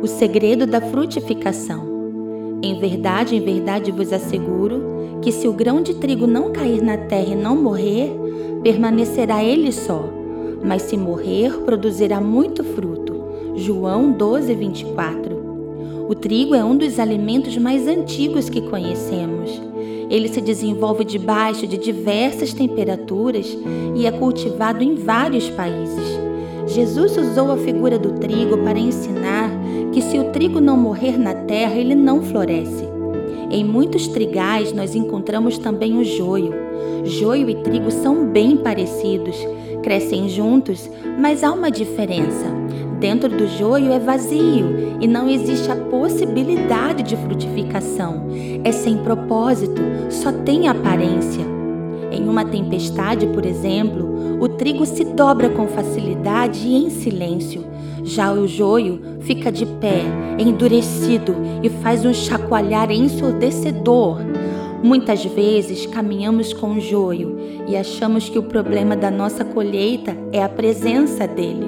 O segredo da frutificação. Em verdade, em verdade vos asseguro que se o grão de trigo não cair na terra e não morrer, permanecerá ele só, mas se morrer, produzirá muito fruto. João 12, 24. O trigo é um dos alimentos mais antigos que conhecemos. Ele se desenvolve debaixo de diversas temperaturas e é cultivado em vários países. Jesus usou a figura do trigo para ensinar que se o trigo não morrer na terra, ele não floresce. Em muitos trigais nós encontramos também o joio. Joio e trigo são bem parecidos, crescem juntos, mas há uma diferença. Dentro do joio é vazio e não existe a possibilidade de frutificação. É sem propósito, só tem aparência. Em uma tempestade, por exemplo, o trigo se dobra com facilidade e em silêncio. Já o joio fica de pé, endurecido e faz um chacoalhar ensurdecedor. Muitas vezes caminhamos com o joio e achamos que o problema da nossa colheita é a presença dele.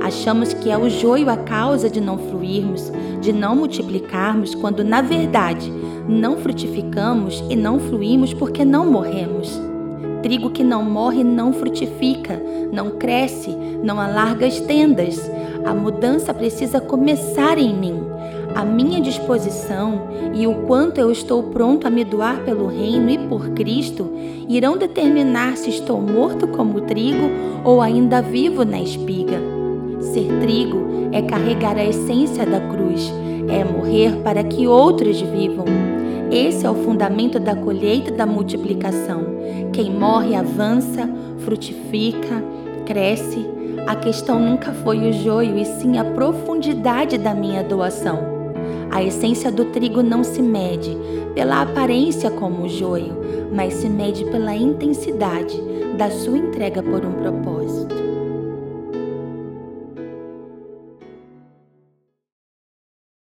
Achamos que é o joio a causa de não fluirmos, de não multiplicarmos, quando na verdade não frutificamos e não fluímos porque não morremos. Trigo que não morre não frutifica, não cresce, não alarga as tendas. A mudança precisa começar em mim. A minha disposição e o quanto eu estou pronto a me doar pelo reino e por Cristo irão determinar se estou morto como trigo ou ainda vivo na espiga. Ser trigo é carregar a essência da cruz, é morrer para que outros vivam. Esse é o fundamento da colheita da multiplicação. Quem morre avança, frutifica, cresce. A questão nunca foi o joio, e sim a profundidade da minha doação. A essência do trigo não se mede pela aparência como o joio, mas se mede pela intensidade da sua entrega por um propósito.